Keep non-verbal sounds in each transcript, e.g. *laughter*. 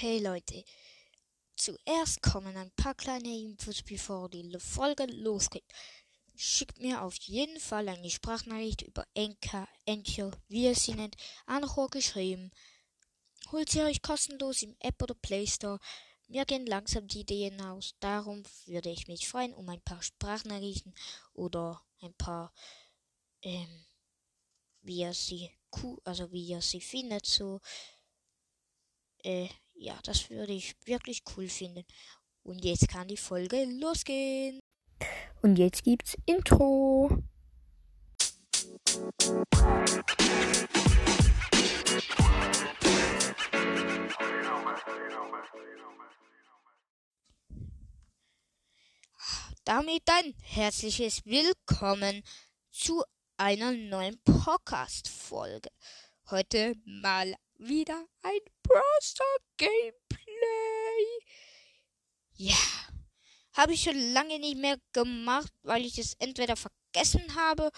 Hey Leute, zuerst kommen ein paar kleine Infos, bevor die Folge losgeht. Schickt mir auf jeden Fall eine Sprachnachricht über Enka, Encho, wie ihr sie nennt, Anchor geschrieben. Holt sie euch kostenlos im App oder Play Store. Mir gehen langsam die Ideen aus. Darum würde ich mich freuen um ein paar Sprachnachrichten oder ein paar, ähm, wie ihr sie, also wie ihr sie findet, so. Äh, ja, das würde ich wirklich cool finden. Und jetzt kann die Folge losgehen. Und jetzt gibt's Intro. Damit ein herzliches Willkommen zu einer neuen Podcast-Folge. Heute mal wieder ein Brawl Gameplay. Ja, habe ich schon lange nicht mehr gemacht, weil ich es entweder vergessen habe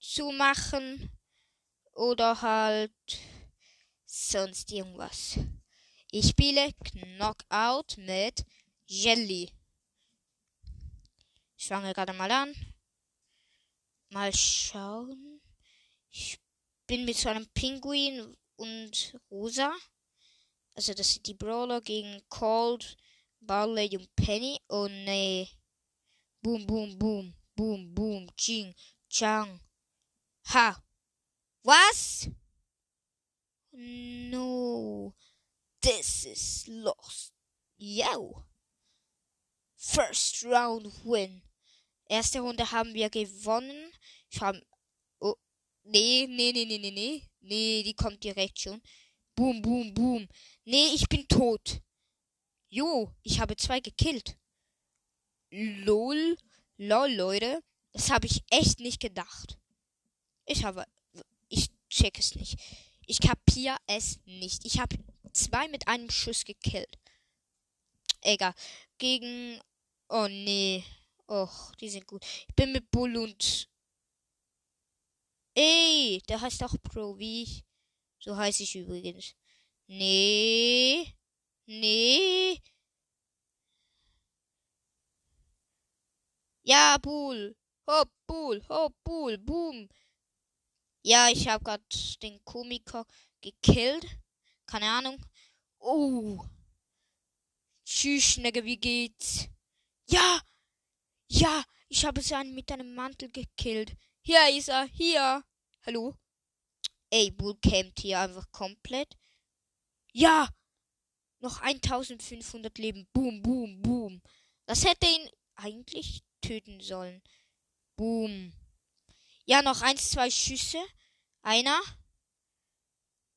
einzumachen oder halt sonst irgendwas. Ich spiele Knockout mit Jelly. Ich fange gerade mal an. Mal schauen. Ich bin mit so einem Pinguin und Rosa. Also das sind die Brawler gegen Cold, Barley und Penny. Oh nee. Boom, boom, boom. Boom, boom. Ching, chang. Ha. Was? No. This is lost. Yo. First round win. Erste Runde haben wir gewonnen. Ich habe Nee, nee, nee, nee, nee, nee. Nee, die kommt direkt schon. Boom, boom, boom. Nee, ich bin tot. Jo, ich habe zwei gekillt. Lol. Lol, Leute. Das habe ich echt nicht gedacht. Ich habe. Ich check es nicht. Ich kapier es nicht. Ich habe zwei mit einem Schuss gekillt. Egal. Gegen. Oh nee. Och, die sind gut. Ich bin mit Bull und Ey, der heißt auch Pro, wie ich. So heiße ich übrigens. Nee. Nee. Ja, Bull. Hopp, Bull, hopp, Bull, boom. Ja, ich habe gerade den Komiker gekillt. Keine Ahnung. Oh. Tschüss, Schnecke, wie geht's? Ja! Ja, ich habe seinen mit einem Mantel gekillt. Hier ist er, hier. Hallo? Ey, Bull campt hier einfach komplett. Ja! Noch 1500 Leben. Boom, boom, boom. Das hätte ihn eigentlich töten sollen. Boom. Ja, noch eins, zwei Schüsse. Einer.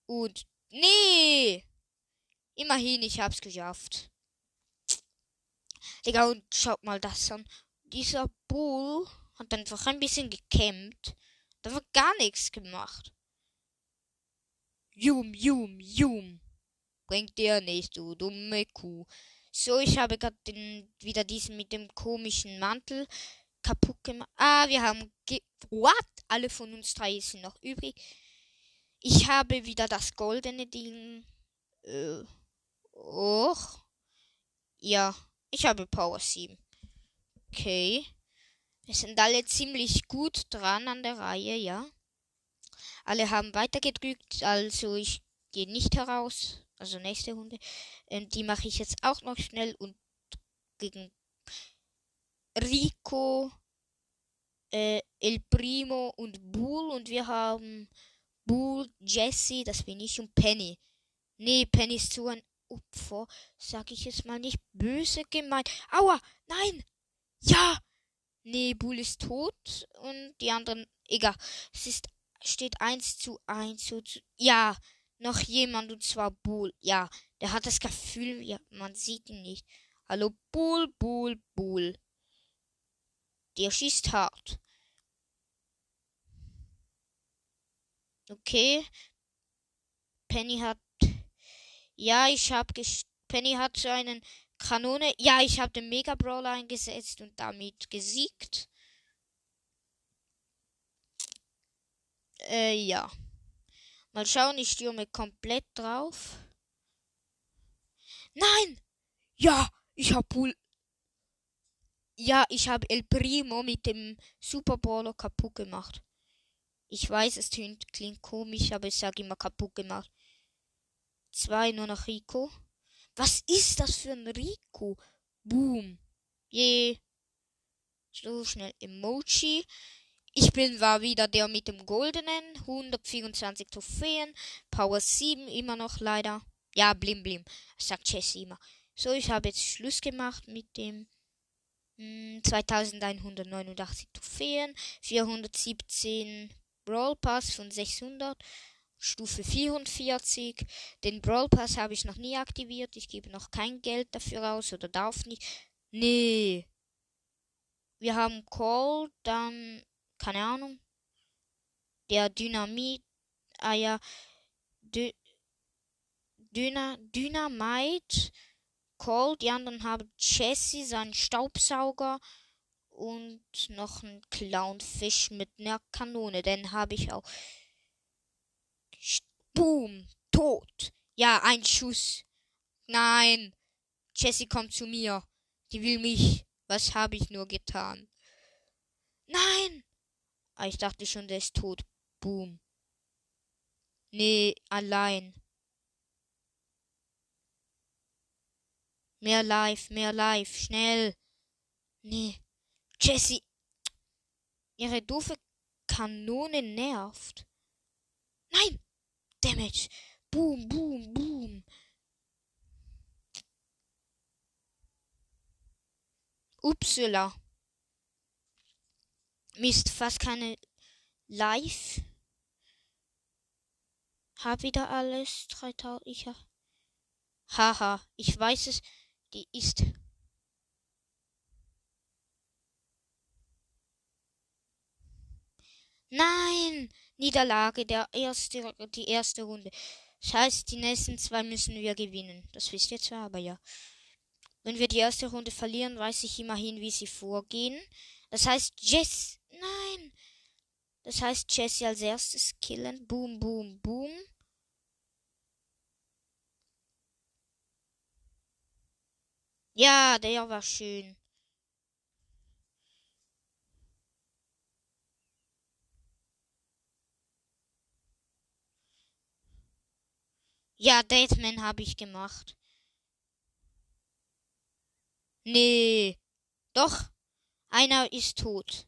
Und. Nee! Immerhin, ich hab's geschafft. Digga, und schaut mal das an. Dieser Bull hat einfach ein bisschen gekämmt. Da wird gar nichts gemacht. Jum, jum, jum. Bringt dir nicht, du dumme Kuh. So, ich habe gerade wieder diesen mit dem komischen Mantel kaputt gemacht. Ah, wir haben. Ge What? Alle von uns drei sind noch übrig. Ich habe wieder das goldene Ding. Äh. Och. Ja, ich habe Power 7. Okay. Wir sind alle ziemlich gut dran an der Reihe, ja. Alle haben weitergedrückt, also ich gehe nicht heraus. Also nächste Runde. Ähm, die mache ich jetzt auch noch schnell und gegen Rico, äh, El Primo und Bull und wir haben Bull, Jesse, das bin ich und Penny. Nee, Penny ist so ein Opfer, sag ich jetzt mal nicht böse gemeint. Aua, nein! Ja! Nee, Bull ist tot und die anderen. Egal. Es ist, steht 1 zu 1 zu, zu. Ja, noch jemand und zwar Bull. Ja, der hat das Gefühl, ja, man sieht ihn nicht. Hallo, Bull, Bull, Bull. Der schießt hart. Okay. Penny hat. Ja, ich hab. Penny hat so einen Kanone. Ja, ich habe den Mega Brawler eingesetzt und damit gesiegt. Äh, ja. Mal schauen, ich stürme komplett drauf. Nein! Ja, ich hab Bull. Ja, ich habe El Primo mit dem Super Brawler kaputt gemacht. Ich weiß, es klingt, komisch, aber ich sage immer kaputt gemacht. Zwei nur noch Rico. Was ist das für ein Rico? Boom. Je. So schnell Emoji. Ich bin war wieder der mit dem goldenen. 124 Trophäen. Power 7 immer noch leider. Ja, blim blim. Sagt Jesse immer. So, ich habe jetzt Schluss gemacht mit dem mh, 2189 Trophäen. 417 Brawl Pass von 600. Stufe 44. Den Brawl Pass habe ich noch nie aktiviert. Ich gebe noch kein Geld dafür aus oder darf nicht. Nee. Wir haben Call, dann keine Ahnung. Der Dynamit, ah ja, Dü Dyna Dynamite, Cold, die anderen haben Jesse, seinen Staubsauger und noch ein Clownfisch mit einer Kanone. Den habe ich auch. Boom, tot. Ja, ein Schuss. Nein, Jessie kommt zu mir. Die will mich. Was habe ich nur getan? Nein! Ah, ich dachte schon, der ist tot. Boom. Nee, allein. Mehr live, mehr live, schnell. Nee. Jessie. Ihre doofe Kanone nervt. Nein! Damage. Boom, boom, boom. Upsala. Mist, fast keine Live. Hab wieder alles. 3000. Ich hab. Haha, ich weiß es. Die ist. Nein! Niederlage, der erste, die erste Runde. Das heißt, die nächsten zwei müssen wir gewinnen. Das wisst ihr zwar, aber ja. Wenn wir die erste Runde verlieren, weiß ich immerhin, wie sie vorgehen. Das heißt, Jess. Nein! Das heißt, Jesse als erstes killen. Boom, boom, boom. Ja, der war schön. Ja, Dateman habe ich gemacht. Nee. Doch. Einer ist tot.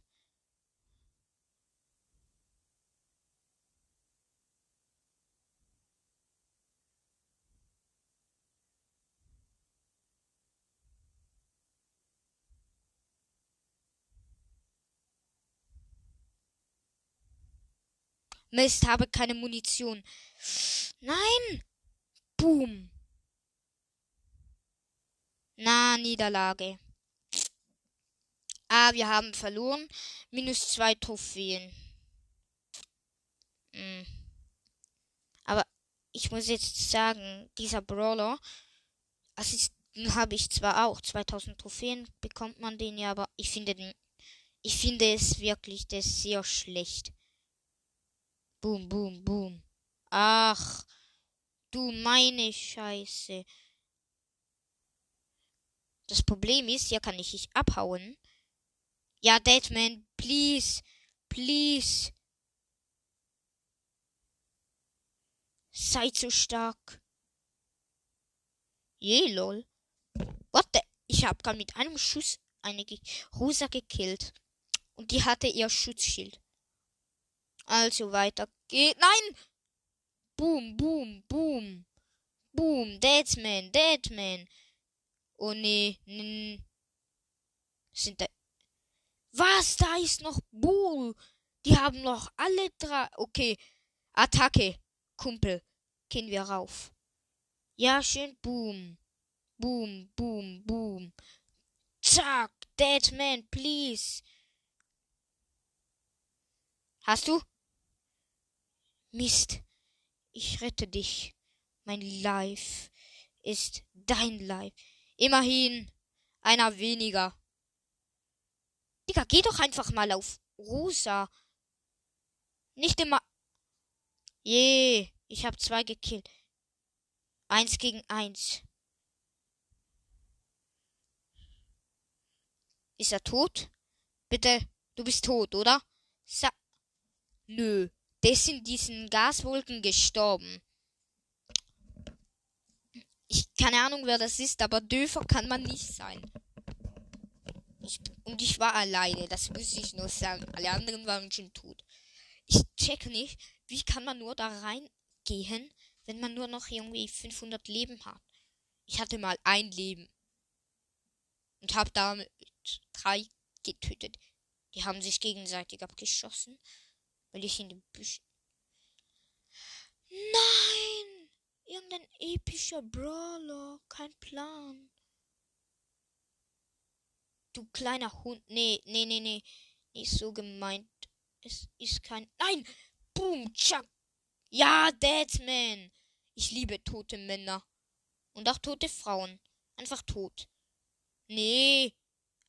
Mist, habe keine Munition. Nein! Boom. Na, Niederlage. Ah, wir haben verloren. Minus zwei Trophäen. Hm. Aber ich muss jetzt sagen, dieser Brawler, Assisten habe ich zwar auch. 2000 Trophäen bekommt man den ja, aber ich finde den, ich finde es wirklich, der sehr schlecht. Boom, boom, boom. Ach, du meine Scheiße. Das Problem ist, hier kann ich nicht abhauen. Ja, Deadman, please, please. Seid so stark. Je, lol. What the? Ich hab gerade mit einem Schuss eine Rosa gekillt. Und die hatte ihr Schutzschild. Also weiter geht. Nein! Boom, boom, boom. Boom, Deadman, Deadman. Oh nee, nee. Sind da. Was? Da ist noch Bull. Die haben noch alle drei. Okay. Attacke. Kumpel. Gehen wir rauf. Ja, schön. Boom. Boom, boom, boom. Zack. Dead man, please. Hast du? Mist. Ich rette dich. Mein Life ist dein Leib. Immerhin einer weniger. Digga, geh doch einfach mal auf Rosa. Nicht immer. Je, ich hab zwei gekillt. Eins gegen eins. Ist er tot? Bitte, du bist tot, oder? Sa Nö der ist in diesen Gaswolken gestorben. Ich keine Ahnung, wer das ist, aber Döfer kann man nicht sein. Ich, und ich war alleine, das muss ich nur sagen. Alle anderen waren schon tot. Ich check nicht, wie kann man nur da reingehen, wenn man nur noch irgendwie 500 Leben hat. Ich hatte mal ein Leben. Und hab damit drei getötet. Die haben sich gegenseitig abgeschossen, weil ich in den Büschen. Nein! Irgendein epischer Brawler. Kein Plan. Du kleiner Hund. Nee, nee, nee, nee. Nicht so gemeint. Es ist kein. Nein! Boom! Chuck! Ja, Deadman! Ich liebe tote Männer. Und auch tote Frauen. Einfach tot. Nee.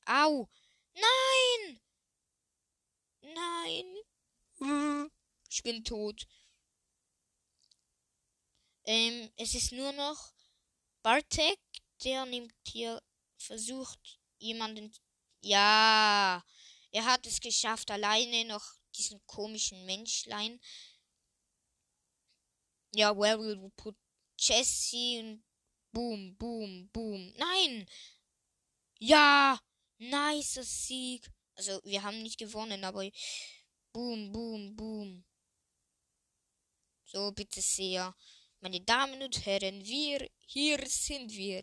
Au. Nein! Nein. Ich bin tot. Ähm, es ist nur noch Bartek, der nimmt hier, versucht jemanden. Ja, er hat es geschafft, alleine noch diesen komischen Menschlein. Ja, where will we put Jesse und boom, boom, boom. Nein! Ja! Nicer Sieg. Also, wir haben nicht gewonnen, aber boom, boom, boom. So, bitte sehr. Meine Damen und Herren, wir, hier sind wir.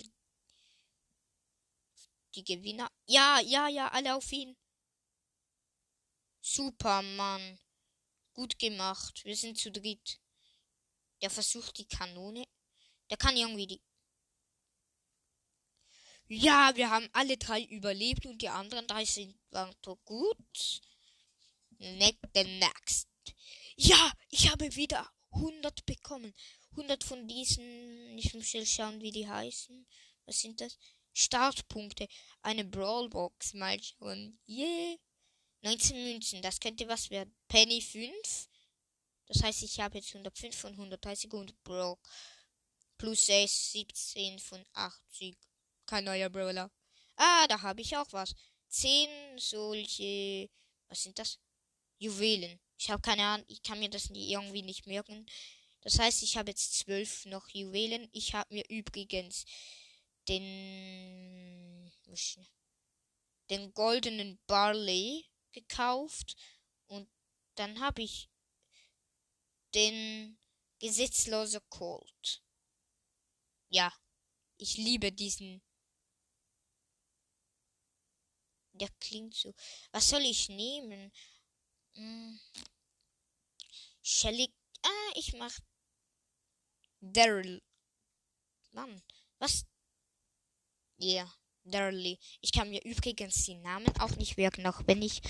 Die Gewinner. Ja, ja, ja, alle auf ihn. Super, Mann. Gut gemacht. Wir sind zu dritt. Der versucht die Kanone. Der kann irgendwie die. Ja, wir haben alle drei überlebt und die anderen drei sind waren doch gut. Next, the next. Ja, ich habe wieder 100 bekommen. 100 von diesen, ich muss schnell schauen, wie die heißen. Was sind das? Startpunkte. Eine Brawlbox. Mal schauen. Yeah. 19 Münzen. Das könnte was werden. Penny 5. Das heißt, ich habe jetzt 105 von 130 und Brock. Plus 6, 17 von 80. Kein neuer Brawler. Ah, da habe ich auch was. 10 solche. Was sind das? Juwelen. Ich habe keine Ahnung. Ich kann mir das irgendwie nicht merken. Das heißt, ich habe jetzt zwölf noch Juwelen. Ich habe mir übrigens den den goldenen Barley gekauft und dann habe ich den gesetzloser Colt. Ja, ich liebe diesen. Der klingt so. Was soll ich nehmen? Hm. Shelly. Ah, ich mach Daryl. Mann, was? Ja, yeah, Daryl. Ich kann mir übrigens die Namen auch nicht merken, auch wenn ich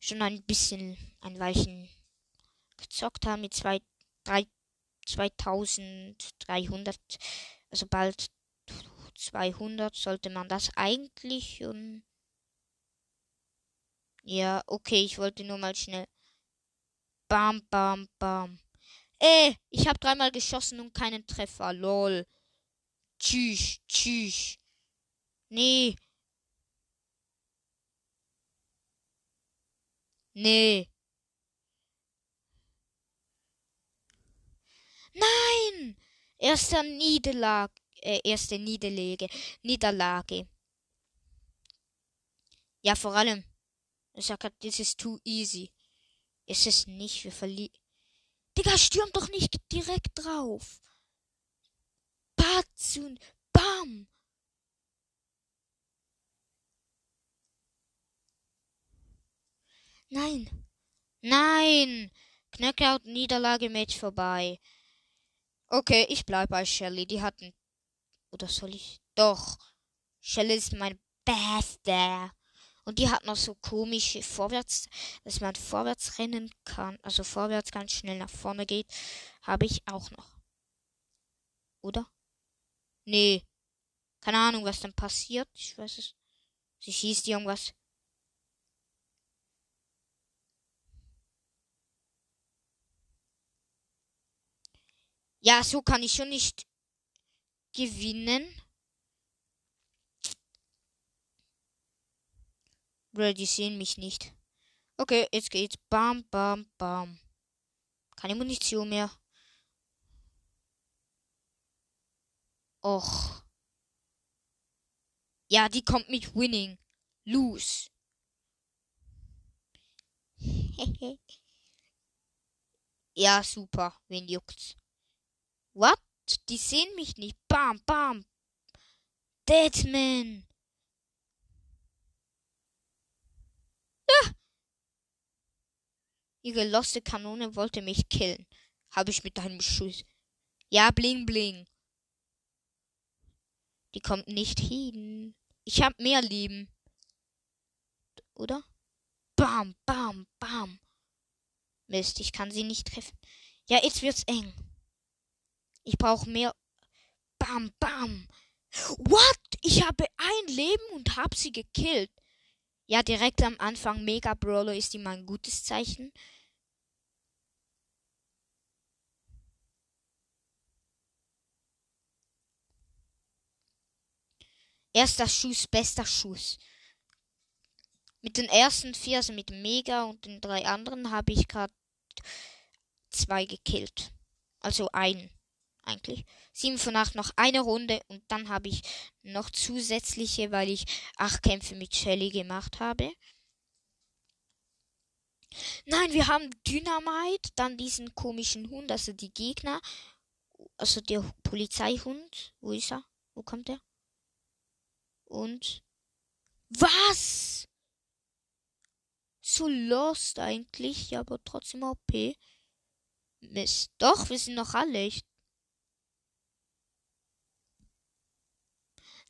schon ein bisschen ein Weilchen gezockt habe mit zwei, drei, 2300, also bald 200, sollte man das eigentlich um, ja, okay, ich wollte nur mal schnell. Bam, bam, bam. Äh, ich habe dreimal geschossen und keinen Treffer. Lol. Tschüss, tschüss. Nee. Nee. Nein! Erster Niederlag, äh, erste Niederlage, Niederlage. Ja, vor allem. Ich sag grad, this is too easy. Ist es nicht, wir verlieren. Digga, stürm doch nicht direkt drauf. Batz und Bam. Nein. Nein. Knockout Niederlage Match vorbei. Okay, ich bleib bei Shelly. Die hatten. Oder soll ich? Doch. Shelly ist mein Bester. Und die hat noch so komische Vorwärts, dass man vorwärts rennen kann, also vorwärts ganz schnell nach vorne geht, habe ich auch noch. Oder? Nee. Keine Ahnung, was dann passiert. Ich weiß es. Sie schießt irgendwas. Ja, so kann ich schon nicht gewinnen. Bro, die sehen mich nicht. Okay, jetzt geht's. Bam, bam, bam. Keine Munition mehr. Och. Ja, die kommt mit Winning. Lose. *laughs* ja, super. Wen juckt's? What? Die sehen mich nicht. Bam, bam. Deadman. Ah. Ihre loste Kanone wollte mich killen. Habe ich mit einem Schuss. Ja, bling, bling. Die kommt nicht hin. Ich hab mehr Leben. Oder? Bam, bam, bam. Mist, ich kann sie nicht treffen. Ja, jetzt wird's eng. Ich brauche mehr. Bam, bam. What? Ich habe ein Leben und hab sie gekillt. Ja, direkt am Anfang Mega Brawler ist immer ein gutes Zeichen. Erster Schuss, bester Schuss. Mit den ersten vier, also mit Mega und den drei anderen, habe ich gerade zwei gekillt. Also ein, eigentlich. Sieben von acht noch eine Runde und dann habe ich noch zusätzliche, weil ich acht Kämpfe mit Shelly gemacht habe. Nein, wir haben Dynamite, dann diesen komischen Hund, also die Gegner, also der Polizeihund. Wo ist er? Wo kommt er? Und was? So lost eigentlich, aber trotzdem OP. Mist. Doch, wir sind noch alle. Ich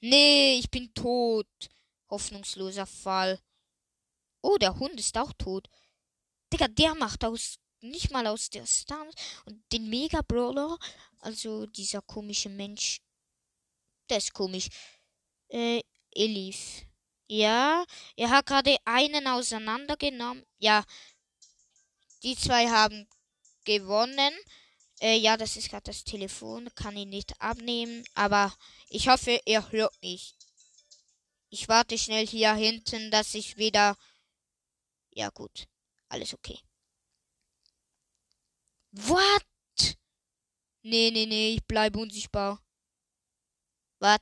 nee, ich bin tot. Hoffnungsloser Fall. Oh, der Hund ist auch tot. Digga, der macht aus nicht mal aus der Star und den Mega Brawler, also dieser komische Mensch, der ist komisch. Äh, Elif. Ja, er hat gerade einen auseinandergenommen. Ja, die zwei haben gewonnen. Äh, ja, das ist gerade das Telefon. Kann ihn nicht abnehmen. Aber ich hoffe, er hört mich. Ich warte schnell hier hinten, dass ich wieder. Ja, gut. Alles okay. What? Nee, nee, nee, ich bleibe unsichtbar. Was?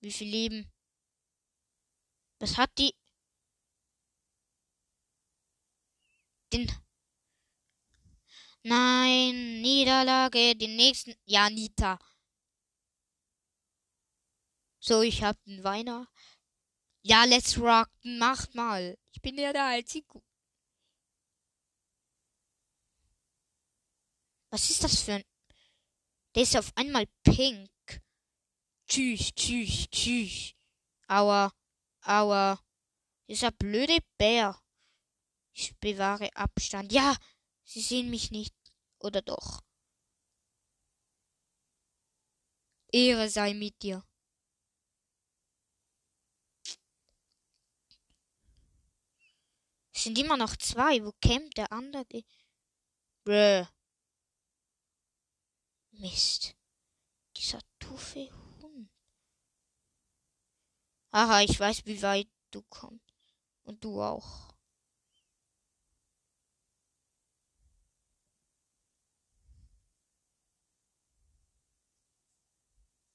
Wie viel Leben? Was hat die? Den. Nein, Niederlage, den nächsten. Ja, Nita. So, ich hab den Weiner. Ja, let's rock. Macht mal. Ich bin ja der Einzige. Was ist das für ein. Der ist auf einmal pink. Tschüss, tschüss, tschüss. Aua, aua. Dieser blöde Bär. Ich bewahre Abstand. Ja, sie sehen mich nicht. Oder doch? Ehre sei mit dir. Es sind immer noch zwei. Wo kämpft der andere? Bäh. Mist. Dieser doofe Aha, ich weiß, wie weit du kommst. Und du auch.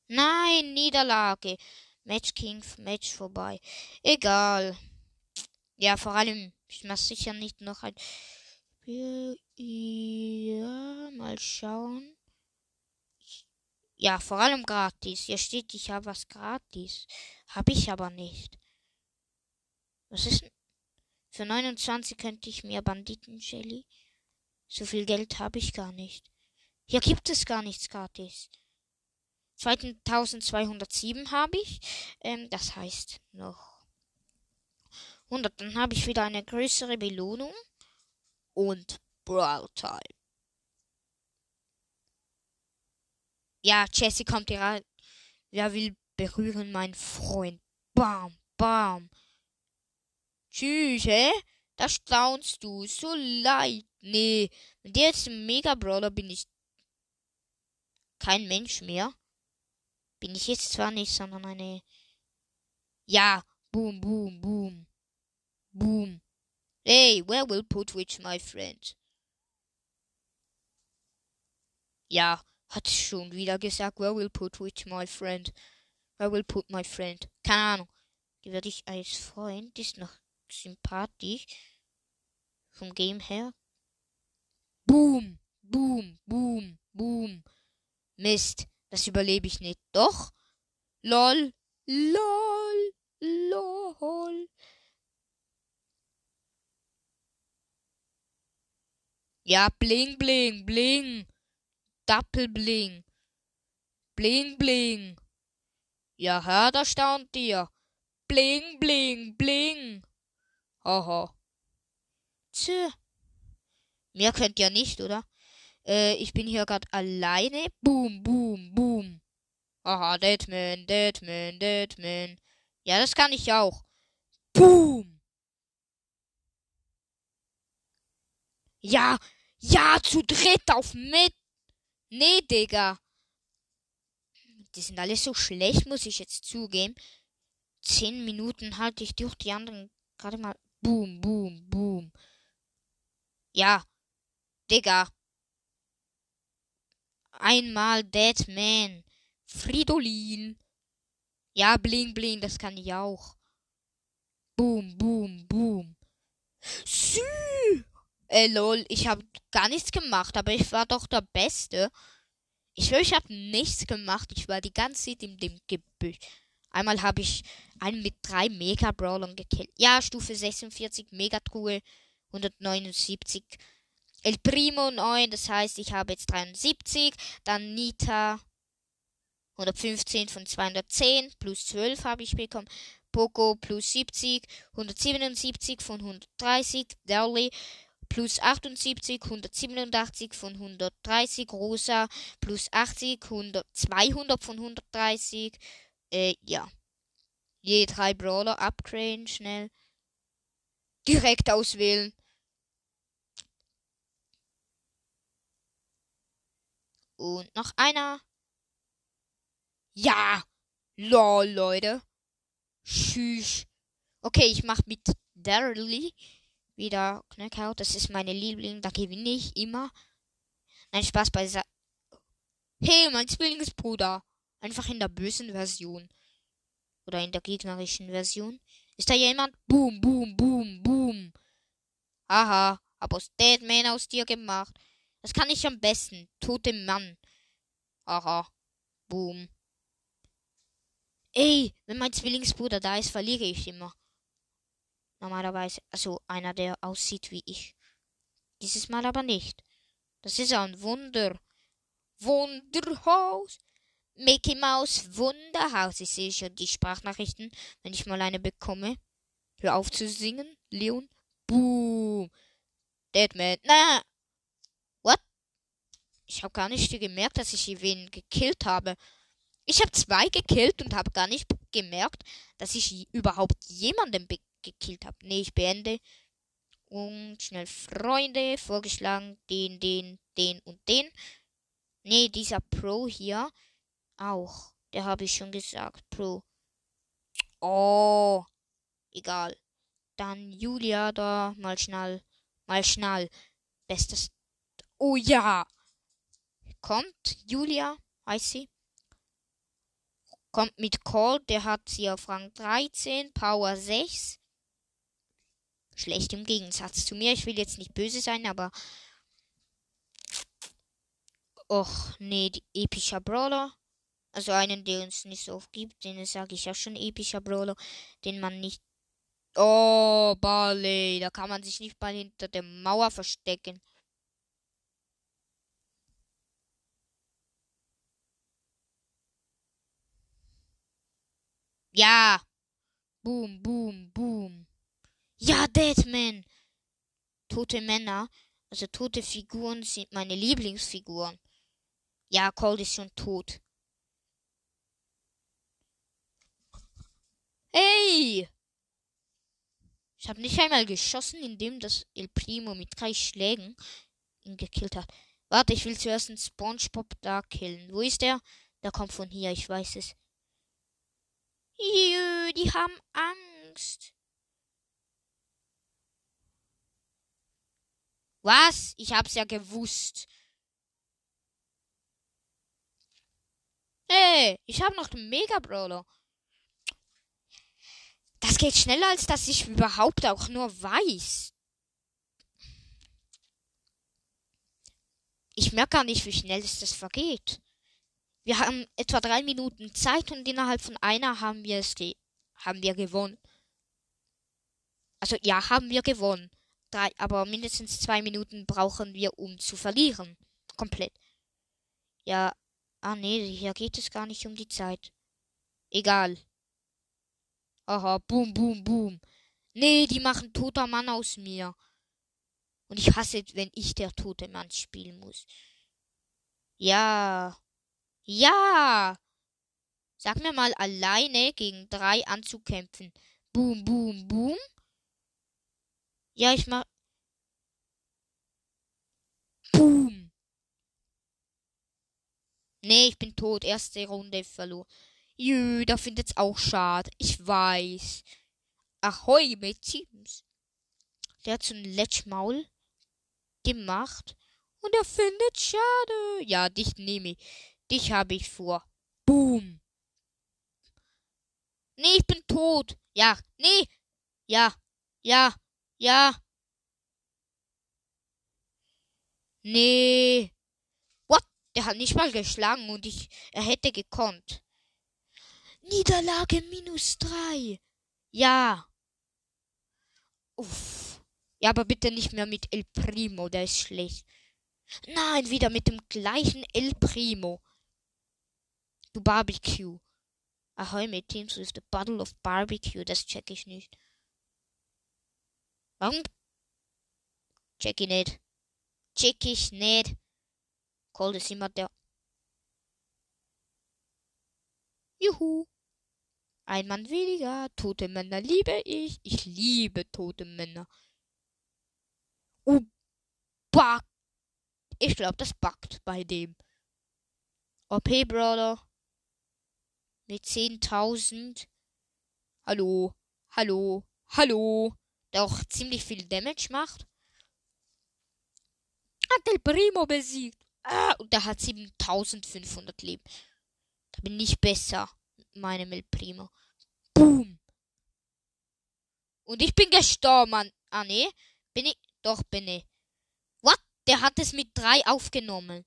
Nein, Niederlage. Match King, Match vorbei. Egal. Ja, vor allem, ich mach sicher nicht noch ein. Ja, mal schauen. Ja, vor allem gratis. Hier steht, ich habe was gratis. Habe ich aber nicht. Was ist denn? Für 29 könnte ich mir Banditen Jelly. So viel Geld habe ich gar nicht. Hier gibt es gar nichts gratis. 2207 habe ich. Ähm, das heißt noch 100. Dann habe ich wieder eine größere Belohnung. Und Brawl Time. Ja, Jesse kommt hier rein. Wer will berühren meinen Freund? Bam, bam. Tschüss, hä? Da staunst du. So leid. Nee, mit dir jetzt im Mega Brawler bin ich kein Mensch mehr. Bin ich jetzt zwar nicht, sondern eine. Ja, boom, boom, boom. Boom. Hey, where will put which my friend? Ja, hat schon wieder gesagt, where will put which my friend? Where will put my friend? Keine Ahnung. Die werde ich als Freund, die ist noch sympathisch. Vom Game her. Boom, boom, boom, boom. Mist, das überlebe ich nicht. Doch. Lol, lol, lol. Ja, bling, bling, bling. Doppelbling. Bling, bling. Ja, hör, da staunt dir. Bling, bling, bling. Haha. Tja. Mehr könnt ihr nicht, oder? Äh, ich bin hier gerade alleine. Boom, boom, boom. Aha, Deadman, Deadman, Deadman. Ja, das kann ich auch. Boom. Ja, ja, zu dritt auf mit. Nee, Digga. Die sind alle so schlecht, muss ich jetzt zugeben. Zehn Minuten halte ich durch die anderen gerade mal. Boom, boom, boom. Ja, Digga. Einmal Deadman. Fridolin. Ja, bling, bling, das kann ich auch. Boom, boom, boom. Sü! Äh, lol, ich hab gar nichts gemacht, aber ich war doch der Beste. Ich schwöre, ich hab nichts gemacht. Ich war die ganze Zeit in dem Gebüsch. Einmal habe ich einen mit drei Mega-Brawlern gekillt. Ja, Stufe 46, Megatruhe, 179. El Primo 9, das heißt, ich habe jetzt 73. Dann Nita 115 von 210 plus 12 habe ich bekommen. Poco plus 70, 177 von 130. Darley plus 78, 187 von 130, Rosa plus 80, 100, 200 von 130. Äh, ja. Je drei Brawler upgraden, schnell. Direkt auswählen. Und noch einer. Ja! Lol, Leute. Tschüss. Okay, ich mach mit Darley wieder Knockout. Das ist meine Liebling. Da gewinne ich immer. Nein, Spaß bei Sa Hey, mein Zwillingsbruder. Einfach in der bösen Version. Oder in der gegnerischen Version. Ist da jemand? Boom, boom, boom, boom. Haha, hab aus Deadman aus dir gemacht. Das kann ich am besten. Tote Mann. Aha. Boom. Ey, wenn mein Zwillingsbruder da ist, verliere ich immer. Normalerweise, also einer, der aussieht wie ich. Dieses Mal aber nicht. Das ist ein Wunder. Wunderhaus. Mickey Maus Wunderhaus. Ich sehe schon die Sprachnachrichten, wenn ich mal eine bekomme. Hör auf zu singen, Leon. Boom. Deadman. Na. Ich habe gar nicht gemerkt, dass ich wen gekillt habe. Ich habe zwei gekillt und habe gar nicht gemerkt, dass ich überhaupt jemanden gekillt habe. Nee, ich beende. Und schnell Freunde vorgeschlagen. Den, den, den und den. Nee, dieser Pro hier auch. Der habe ich schon gesagt. Pro. Oh. Egal. Dann Julia da. Mal schnell. Mal schnell. Bestes. Oh ja. Kommt Julia. Heißt sie. Kommt mit Colt. Der hat sie auf Rang 13. Power 6. Schlecht im Gegensatz zu mir. Ich will jetzt nicht böse sein, aber. Och, nee, epischer Brawler. Also einen, der uns nicht so oft gibt, den sage ich ja schon epischer Brawler, den man nicht. Oh, Barley, da kann man sich nicht mal hinter der Mauer verstecken. Ja. Boom, boom, boom. Ja, Deadman. Tote Männer, also tote Figuren sind meine Lieblingsfiguren. Ja, Cold ist schon tot. Hey! Ich habe nicht einmal geschossen, indem das El Primo mit drei Schlägen ihn gekillt hat. Warte, ich will zuerst einen Spongebob da killen. Wo ist der? Der kommt von hier, ich weiß es. Jö, die haben Angst. Was? Ich hab's ja gewusst. Hey, ich hab noch den Mega Brawler. Das geht schneller, als dass ich überhaupt auch nur weiß. Ich merke gar nicht, wie schnell es das vergeht. Wir haben etwa drei Minuten Zeit und innerhalb von einer haben wir es haben wir gewonnen. Also ja, haben wir gewonnen. Drei, aber mindestens zwei Minuten brauchen wir, um zu verlieren. Komplett. Ja, ah nee, hier geht es gar nicht um die Zeit. Egal. Aha, boom, boom, boom. Nee, die machen toter Mann aus mir. Und ich hasse, wenn ich der tote Mann spielen muss. Ja. Ja. Sag mir mal, alleine gegen drei anzukämpfen. Boom, boom, boom. Ja, ich mach. Boom. Nee, ich bin tot. Erste Runde verloren. Jö, da findet's auch schade. Ich weiß. Ahoi Teams. Der hat so ein Letschmaul gemacht und er findet schade. Ja, dich nehme ich. Dich habe ich vor. Boom. Nee, ich bin tot. Ja, nee. Ja, ja, ja. Nee. What? Der hat nicht mal geschlagen und ich, er hätte gekonnt. Niederlage minus drei. Ja. Uff. Ja, aber bitte nicht mehr mit El Primo, der ist schlecht. Nein, wieder mit dem gleichen El Primo. Du Barbecue. Ahoi mit Teams with the Bottle of Barbecue, das check ich nicht. Warum? Check ich nicht. Check ich nicht. Cold ist immer der. Juhu. Ein Mann weniger. Tote Männer liebe ich. Ich liebe tote Männer. Oh, bug. Ich glaube, das buggt bei dem. OP Brawler. Mit 10.000. Hallo. Hallo. Hallo. Der auch ziemlich viel Damage macht. Hat El Primo besiegt. Ah, und der hat 7500 Leben. Da bin ich besser meinem El Primo. Boom. Und ich bin gestorben. Ah, nee. Bin ich. Doch, bin ich. What? Der hat es mit drei aufgenommen.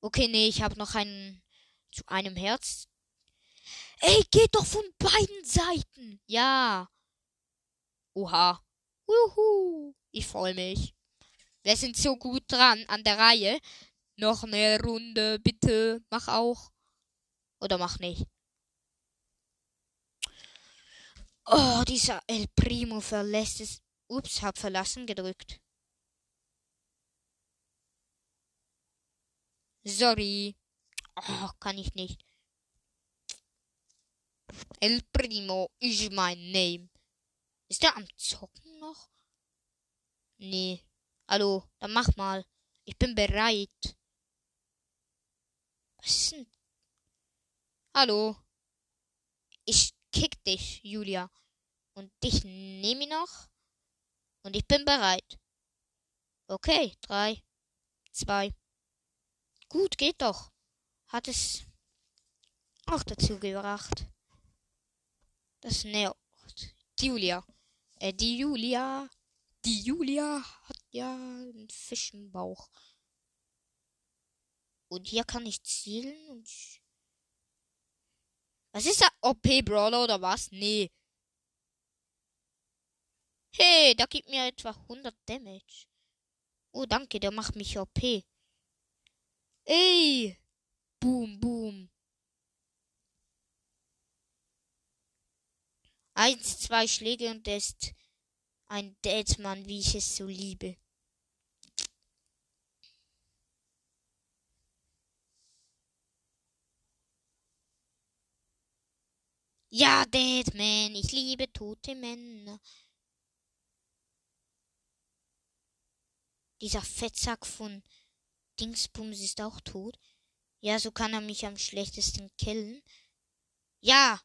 Okay, nee, ich habe noch einen zu einem Herz. Ey, geht doch von beiden Seiten. Ja. Oha. Wuhu. Ich freue mich. Wir sind so gut dran an der Reihe. Noch eine Runde, bitte. Mach auch. Oder mach nicht. Oh, dieser El Primo verlässt es Ups, hab verlassen gedrückt. Sorry. Oh, kann ich nicht. El Primo ist mein Name. Ist der am Zocken noch? Nee. Hallo, dann mach mal. Ich bin bereit. Was ist denn? Hallo. Ich kick dich, Julia. Und dich nehme ich noch. Und ich bin bereit. Okay, drei, zwei. Gut, geht doch. Hat es auch dazu gebracht. Das nervt. Die Julia. Äh, die Julia. Die Julia hat ja einen Fisch im Bauch. Und hier kann ich zielen. Was ist der OP Brawler oder was? Nee. Hey, da gibt mir etwa 100 Damage. Oh, danke, der macht mich OP. Ey! Boom, boom. Eins, zwei Schläge und der ist ein Deadman, wie ich es so liebe. Ja, Deadman, ich liebe tote Männer. Dieser Fettsack von Dingsbums ist auch tot. Ja, so kann er mich am schlechtesten killen. Ja.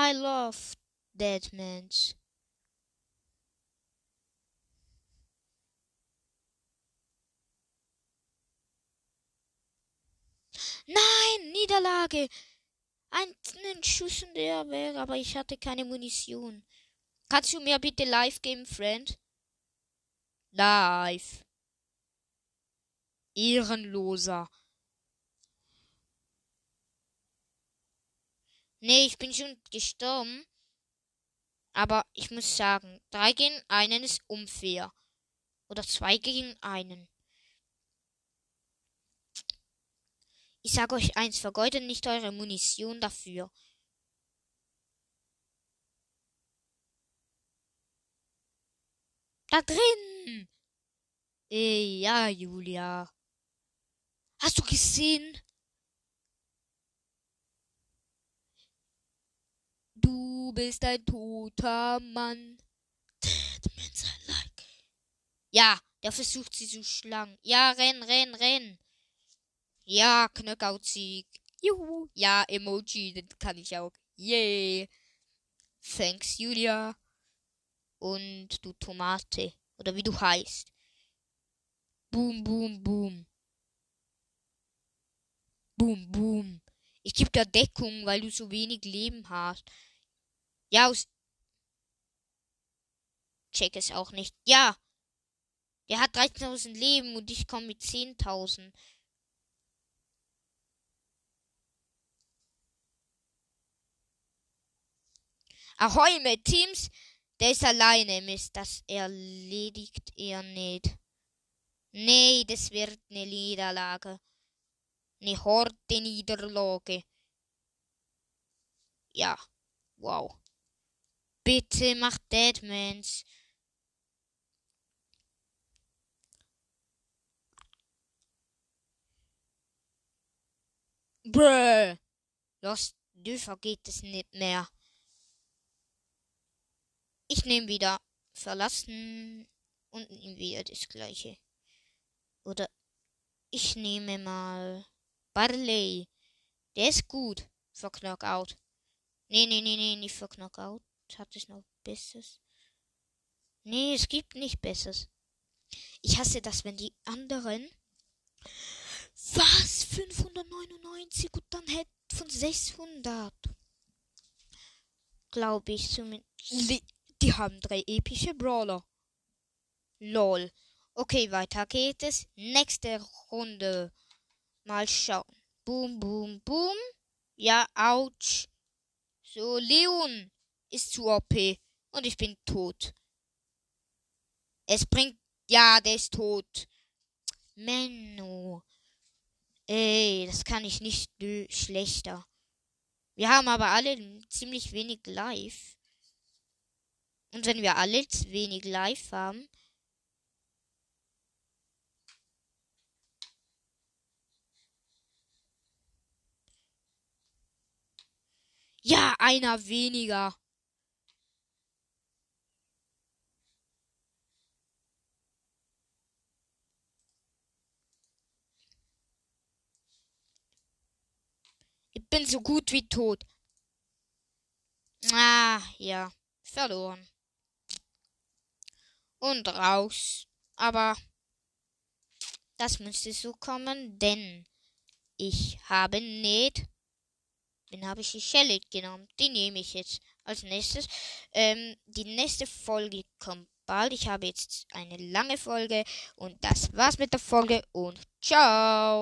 I love Deadmans. Nein, Niederlage. Einen Schuss und der wäre, aber ich hatte keine Munition. Kannst du mir bitte live geben, Friend? Live. Ehrenloser. Nee, ich bin schon gestorben. Aber ich muss sagen, drei gegen einen ist unfair. Oder zwei gegen einen. Ich sage euch eins, vergeudet nicht eure Munition dafür. Da drin! Ey, ja, Julia. Hast du gesehen? Du bist ein toter Mann. Dead man's like. Ja, der versucht sie zu schlagen. Ja, renn, renn, renn. Ja, Knockout-Sieg. Juhu. Ja, Emoji, das kann ich auch. Yay. Thanks, Julia. Und du Tomate. Oder wie du heißt. Boom, boom, boom. Boom, boom. Ich gebe dir Deckung, weil du so wenig Leben hast. Ja, aus. Check es auch nicht. Ja. Der hat 13.000 Leben und ich komme mit 10.000. Ahoi mit Teams. Der ist alleine, Mist. Das erledigt er nicht. Nee, das wird eine Niederlage. Eine harte Niederlage. Ja. Wow. Bitte mach Deadmans. Brr. Los, dürfer geht es nicht mehr. Ich nehme wieder verlassen und nehme wieder das gleiche. Oder ich nehme mal Barley. Der ist gut für Knockout. Nee, nee, nee, nee, nicht für Knockout. Hat es noch Besseres? Nee, es gibt nicht Besseres. Ich hasse das, wenn die anderen. Was? 599 und dann hätte von 600. Glaube ich zumindest. Die haben drei epische Brawler. Lol. Okay, weiter geht es. Nächste Runde. Mal schauen. Boom, boom, boom. Ja, ouch. So, Leon ist zu OP. Und ich bin tot. Es bringt. Ja, der ist tot. Menno. Ey, das kann ich nicht schlechter. Wir haben aber alle ziemlich wenig Live. Und wenn wir alle wenig live haben, Ja, einer weniger. Bin so gut wie tot. Ah, ja, verloren und raus. Aber das müsste so kommen, denn ich habe nicht. Den habe ich die Shell genommen. Die nehme ich jetzt als nächstes. Ähm, die nächste Folge kommt bald. Ich habe jetzt eine lange Folge und das war's mit der Folge und ciao.